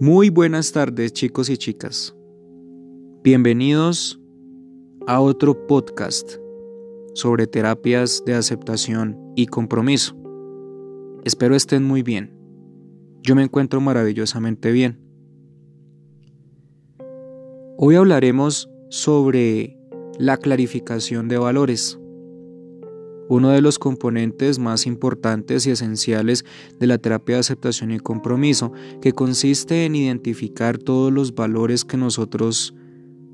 Muy buenas tardes chicos y chicas. Bienvenidos a otro podcast sobre terapias de aceptación y compromiso. Espero estén muy bien. Yo me encuentro maravillosamente bien. Hoy hablaremos sobre la clarificación de valores uno de los componentes más importantes y esenciales de la terapia de aceptación y compromiso, que consiste en identificar todos los valores que nosotros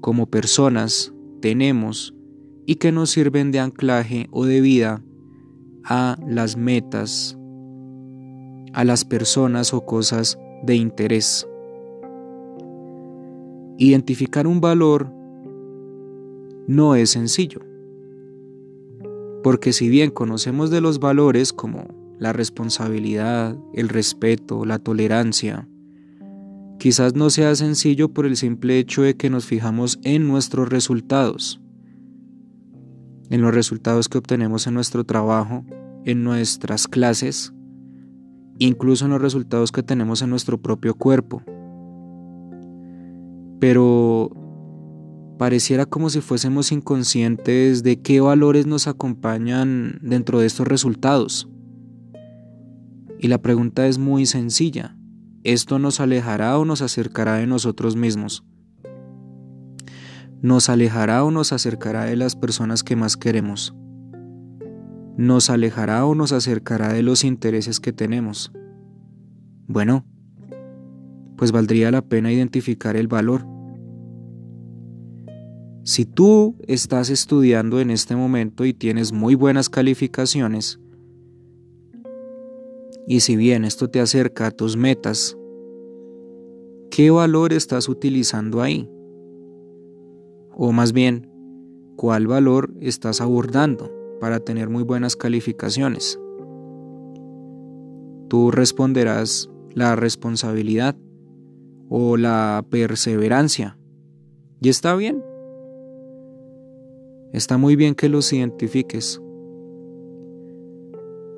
como personas tenemos y que nos sirven de anclaje o de vida a las metas, a las personas o cosas de interés. Identificar un valor no es sencillo porque si bien conocemos de los valores como la responsabilidad, el respeto, la tolerancia, quizás no sea sencillo por el simple hecho de que nos fijamos en nuestros resultados, en los resultados que obtenemos en nuestro trabajo, en nuestras clases, incluso en los resultados que tenemos en nuestro propio cuerpo. Pero pareciera como si fuésemos inconscientes de qué valores nos acompañan dentro de estos resultados. Y la pregunta es muy sencilla. ¿Esto nos alejará o nos acercará de nosotros mismos? ¿Nos alejará o nos acercará de las personas que más queremos? ¿Nos alejará o nos acercará de los intereses que tenemos? Bueno, pues valdría la pena identificar el valor si tú estás estudiando en este momento y tienes muy buenas calificaciones, y si bien esto te acerca a tus metas, ¿qué valor estás utilizando ahí? O más bien, ¿cuál valor estás abordando para tener muy buenas calificaciones? Tú responderás la responsabilidad o la perseverancia. Y está bien, Está muy bien que los identifiques,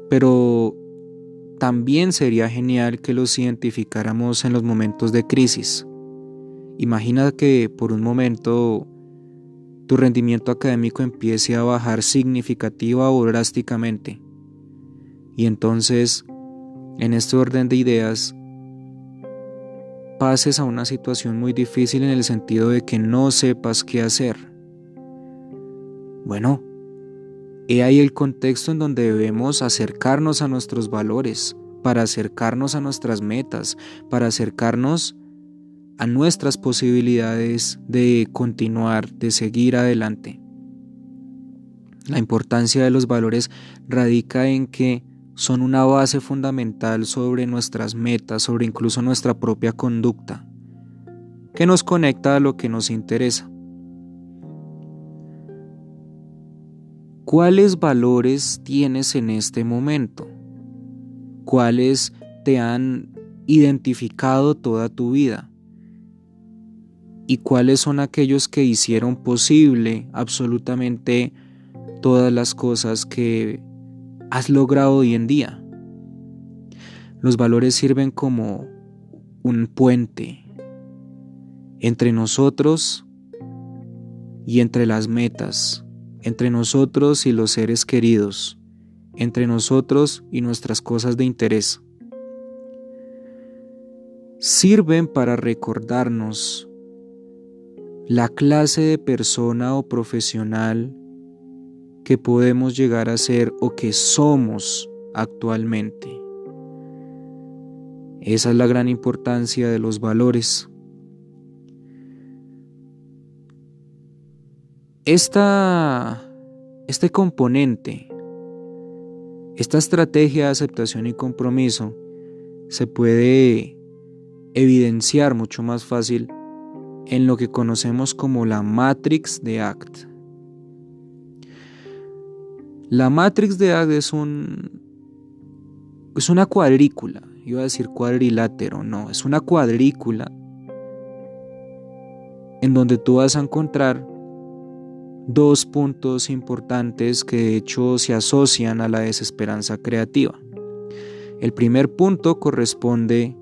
pero también sería genial que los identificáramos en los momentos de crisis. Imagina que por un momento tu rendimiento académico empiece a bajar significativa o drásticamente. Y entonces, en este orden de ideas, pases a una situación muy difícil en el sentido de que no sepas qué hacer bueno, he ahí el contexto en donde debemos acercarnos a nuestros valores, para acercarnos a nuestras metas, para acercarnos a nuestras posibilidades de continuar, de seguir adelante. La importancia de los valores radica en que son una base fundamental sobre nuestras metas, sobre incluso nuestra propia conducta, que nos conecta a lo que nos interesa. ¿Cuáles valores tienes en este momento? ¿Cuáles te han identificado toda tu vida? ¿Y cuáles son aquellos que hicieron posible absolutamente todas las cosas que has logrado hoy en día? Los valores sirven como un puente entre nosotros y entre las metas entre nosotros y los seres queridos, entre nosotros y nuestras cosas de interés. Sirven para recordarnos la clase de persona o profesional que podemos llegar a ser o que somos actualmente. Esa es la gran importancia de los valores. Esta, este componente, esta estrategia de aceptación y compromiso se puede evidenciar mucho más fácil en lo que conocemos como la matrix de ACT. La matrix de ACT es un es una cuadrícula, iba a decir cuadrilátero, no, es una cuadrícula en donde tú vas a encontrar dos puntos importantes que de hecho se asocian a la desesperanza creativa. El primer punto corresponde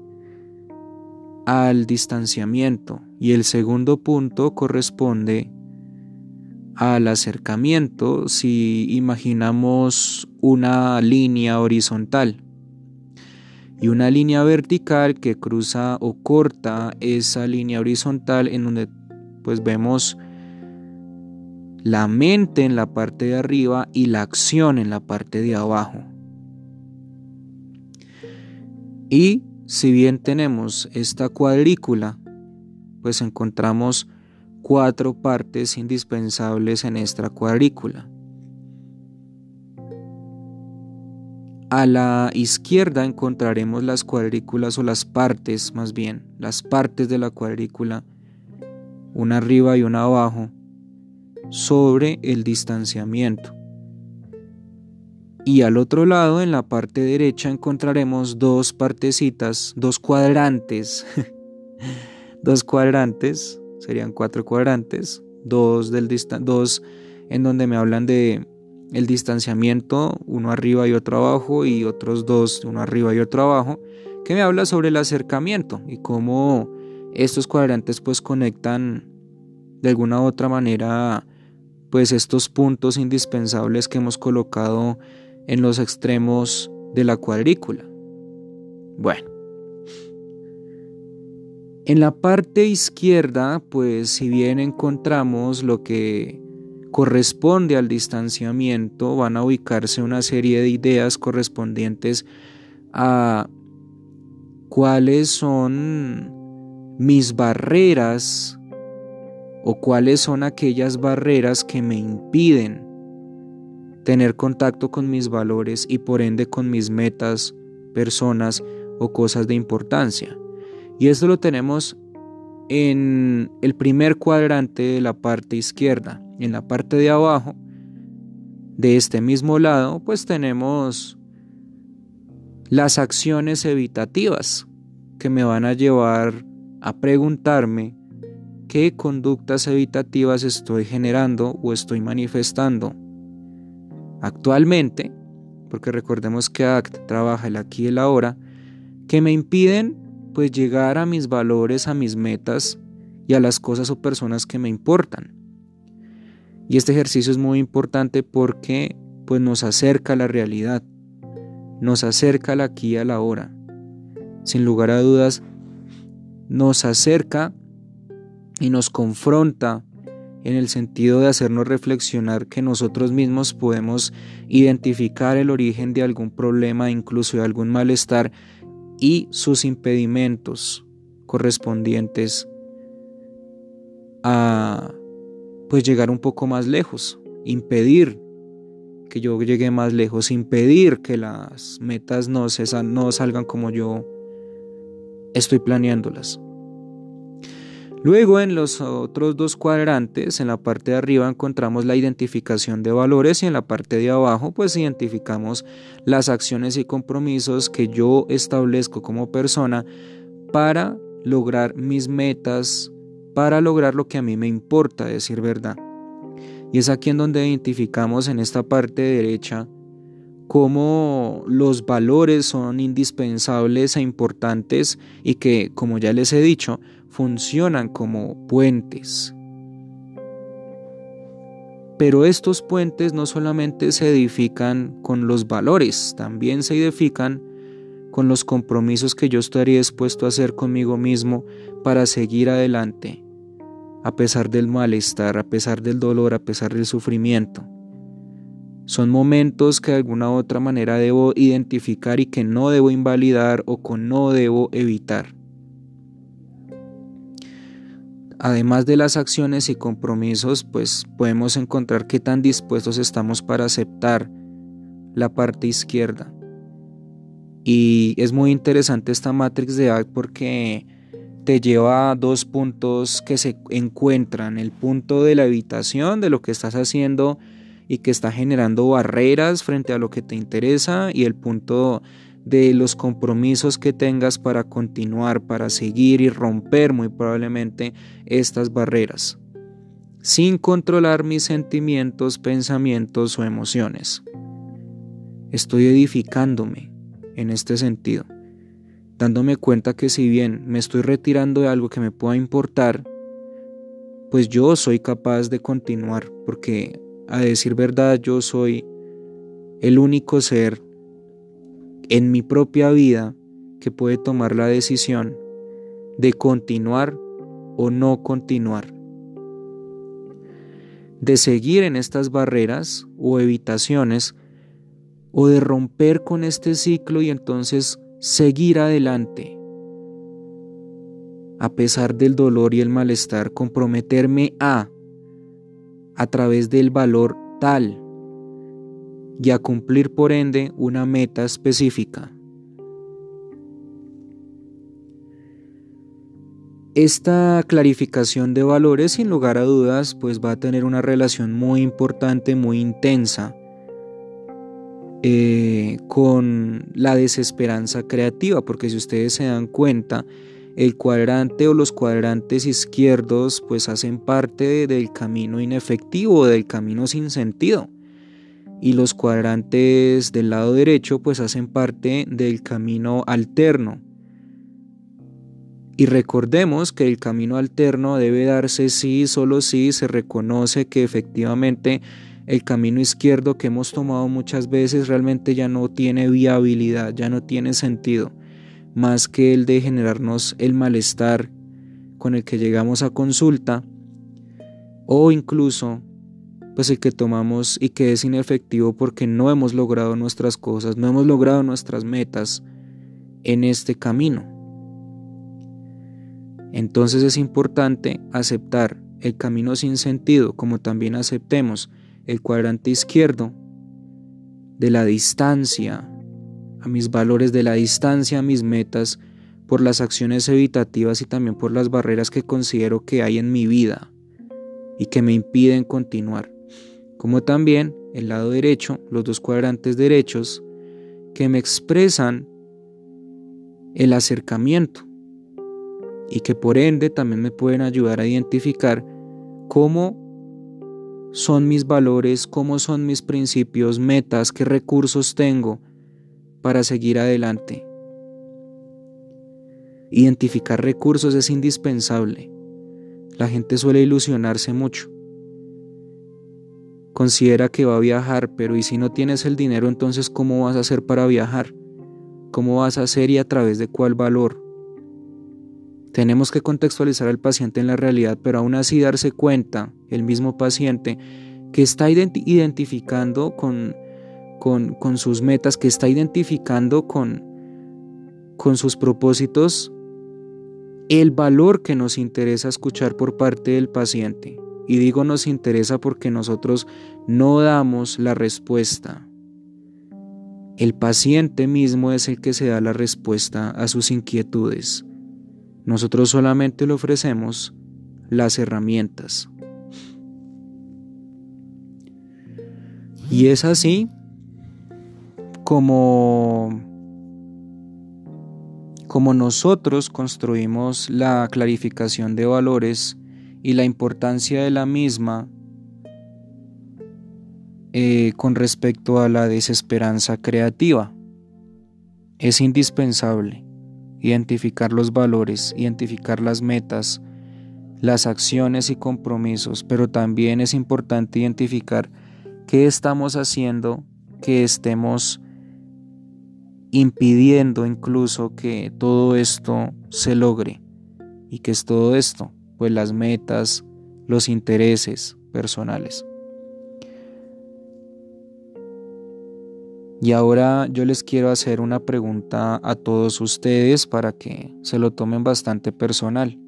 al distanciamiento y el segundo punto corresponde al acercamiento si imaginamos una línea horizontal y una línea vertical que cruza o corta esa línea horizontal en donde pues vemos la mente en la parte de arriba y la acción en la parte de abajo. Y si bien tenemos esta cuadrícula, pues encontramos cuatro partes indispensables en esta cuadrícula. A la izquierda encontraremos las cuadrículas o las partes, más bien, las partes de la cuadrícula, una arriba y una abajo, sobre el distanciamiento. Y al otro lado, en la parte derecha, encontraremos dos partecitas, dos cuadrantes. dos cuadrantes, serían cuatro cuadrantes, dos, del dos en donde me hablan de el distanciamiento, uno arriba y otro abajo, y otros dos, uno arriba y otro abajo, que me habla sobre el acercamiento y cómo estos cuadrantes pues conectan de alguna u otra manera pues estos puntos indispensables que hemos colocado en los extremos de la cuadrícula. Bueno, en la parte izquierda, pues si bien encontramos lo que corresponde al distanciamiento, van a ubicarse una serie de ideas correspondientes a cuáles son mis barreras o cuáles son aquellas barreras que me impiden tener contacto con mis valores y por ende con mis metas, personas o cosas de importancia. Y esto lo tenemos en el primer cuadrante de la parte izquierda. En la parte de abajo, de este mismo lado, pues tenemos las acciones evitativas que me van a llevar a preguntarme qué conductas evitativas estoy generando o estoy manifestando actualmente, porque recordemos que ACT trabaja el aquí y el ahora, que me impiden pues llegar a mis valores, a mis metas y a las cosas o personas que me importan. Y este ejercicio es muy importante porque pues nos acerca a la realidad, nos acerca al aquí y a la ahora. Sin lugar a dudas, nos acerca y nos confronta en el sentido de hacernos reflexionar que nosotros mismos podemos identificar el origen de algún problema, incluso de algún malestar y sus impedimentos correspondientes a pues llegar un poco más lejos, impedir que yo llegue más lejos, impedir que las metas no, no salgan como yo estoy planeándolas. Luego en los otros dos cuadrantes, en la parte de arriba encontramos la identificación de valores y en la parte de abajo pues identificamos las acciones y compromisos que yo establezco como persona para lograr mis metas, para lograr lo que a mí me importa, decir verdad. Y es aquí en donde identificamos en esta parte derecha cómo los valores son indispensables e importantes y que, como ya les he dicho, funcionan como puentes. Pero estos puentes no solamente se edifican con los valores, también se edifican con los compromisos que yo estaría dispuesto a hacer conmigo mismo para seguir adelante, a pesar del malestar, a pesar del dolor, a pesar del sufrimiento. Son momentos que de alguna u otra manera debo identificar y que no debo invalidar o que no debo evitar. Además de las acciones y compromisos, pues podemos encontrar qué tan dispuestos estamos para aceptar la parte izquierda. Y es muy interesante esta matrix de ACT porque te lleva a dos puntos que se encuentran. El punto de la evitación, de lo que estás haciendo y que está generando barreras frente a lo que te interesa. Y el punto de los compromisos que tengas para continuar, para seguir y romper muy probablemente estas barreras, sin controlar mis sentimientos, pensamientos o emociones. Estoy edificándome en este sentido. dándome cuenta que si bien me estoy retirando de algo que me pueda importar, pues yo soy capaz de continuar, porque a decir verdad yo soy el único ser en mi propia vida que puede tomar la decisión de continuar o no continuar, de seguir en estas barreras o evitaciones o de romper con este ciclo y entonces seguir adelante. A pesar del dolor y el malestar, comprometerme a, a través del valor tal, y a cumplir por ende una meta específica. Esta clarificación de valores sin lugar a dudas pues va a tener una relación muy importante, muy intensa eh, con la desesperanza creativa, porque si ustedes se dan cuenta, el cuadrante o los cuadrantes izquierdos pues hacen parte del camino inefectivo, del camino sin sentido. Y los cuadrantes del lado derecho pues hacen parte del camino alterno. Y recordemos que el camino alterno debe darse si, solo si se reconoce que efectivamente el camino izquierdo que hemos tomado muchas veces realmente ya no tiene viabilidad, ya no tiene sentido, más que el de generarnos el malestar con el que llegamos a consulta o incluso pues el que tomamos y que es inefectivo porque no hemos logrado nuestras cosas, no hemos logrado nuestras metas en este camino. Entonces es importante aceptar el camino sin sentido como también aceptemos el cuadrante izquierdo de la distancia, a mis valores de la distancia, a mis metas, por las acciones evitativas y también por las barreras que considero que hay en mi vida y que me impiden continuar. Como también el lado derecho, los dos cuadrantes derechos, que me expresan el acercamiento y que por ende también me pueden ayudar a identificar cómo son mis valores, cómo son mis principios, metas, qué recursos tengo para seguir adelante. Identificar recursos es indispensable. La gente suele ilusionarse mucho. Considera que va a viajar, pero ¿y si no tienes el dinero, entonces cómo vas a hacer para viajar? ¿Cómo vas a hacer y a través de cuál valor? Tenemos que contextualizar al paciente en la realidad, pero aún así darse cuenta, el mismo paciente, que está identificando con, con, sus metas, que está identificando con, con sus propósitos, el valor que nos interesa escuchar por parte del paciente. Y digo nos interesa porque nosotros no damos la respuesta. El paciente mismo es el que se da la respuesta a sus inquietudes. Nosotros solamente le ofrecemos las herramientas. Y es así como, como nosotros construimos la clarificación de valores y la importancia de la misma eh, con respecto a la desesperanza creativa. Es indispensable identificar los valores, identificar las metas, las acciones y compromisos, pero también es importante identificar qué estamos haciendo que estemos impidiendo incluso que todo esto se logre. ¿Y que es todo esto? Pues las metas, los intereses personales. Y ahora yo les quiero hacer una pregunta a todos ustedes para que se lo tomen bastante personal.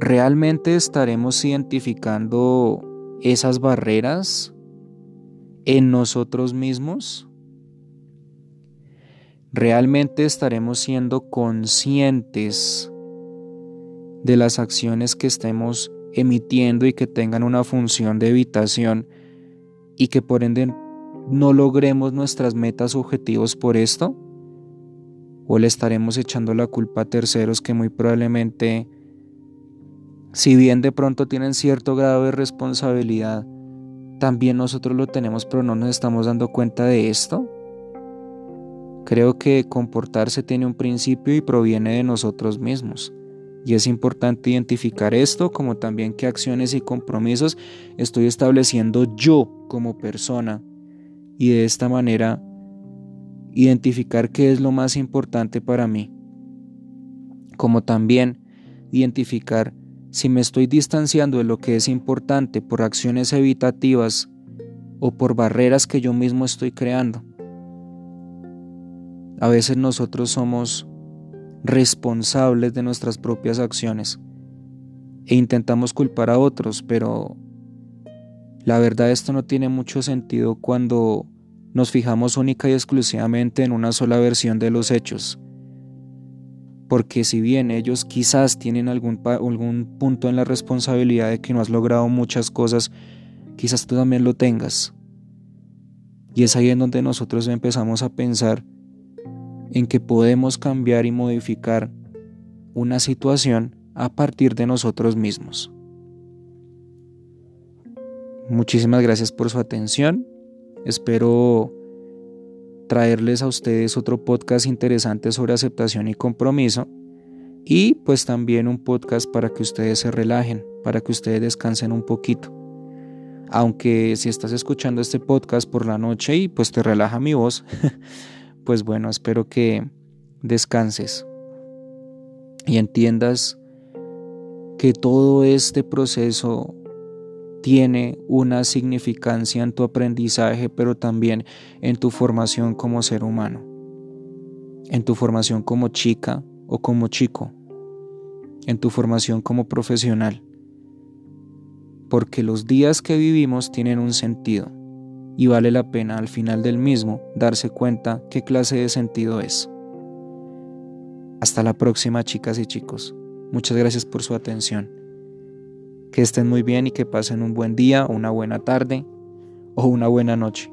¿Realmente estaremos identificando esas barreras en nosotros mismos? ¿Realmente estaremos siendo conscientes de las acciones que estemos emitiendo y que tengan una función de evitación y que por ende no logremos nuestras metas objetivos por esto? ¿O le estaremos echando la culpa a terceros que muy probablemente, si bien de pronto tienen cierto grado de responsabilidad, también nosotros lo tenemos pero no nos estamos dando cuenta de esto? Creo que comportarse tiene un principio y proviene de nosotros mismos. Y es importante identificar esto como también qué acciones y compromisos estoy estableciendo yo como persona y de esta manera identificar qué es lo más importante para mí. Como también identificar si me estoy distanciando de lo que es importante por acciones evitativas o por barreras que yo mismo estoy creando. A veces nosotros somos responsables de nuestras propias acciones e intentamos culpar a otros, pero la verdad esto no tiene mucho sentido cuando nos fijamos única y exclusivamente en una sola versión de los hechos. Porque si bien ellos quizás tienen algún, algún punto en la responsabilidad de que no has logrado muchas cosas, quizás tú también lo tengas. Y es ahí en donde nosotros empezamos a pensar en que podemos cambiar y modificar una situación a partir de nosotros mismos. Muchísimas gracias por su atención. Espero traerles a ustedes otro podcast interesante sobre aceptación y compromiso y pues también un podcast para que ustedes se relajen, para que ustedes descansen un poquito. Aunque si estás escuchando este podcast por la noche y pues te relaja mi voz, pues bueno, espero que descanses y entiendas que todo este proceso tiene una significancia en tu aprendizaje, pero también en tu formación como ser humano, en tu formación como chica o como chico, en tu formación como profesional, porque los días que vivimos tienen un sentido y vale la pena al final del mismo darse cuenta qué clase de sentido es. Hasta la próxima chicas y chicos. Muchas gracias por su atención. Que estén muy bien y que pasen un buen día, una buena tarde o una buena noche.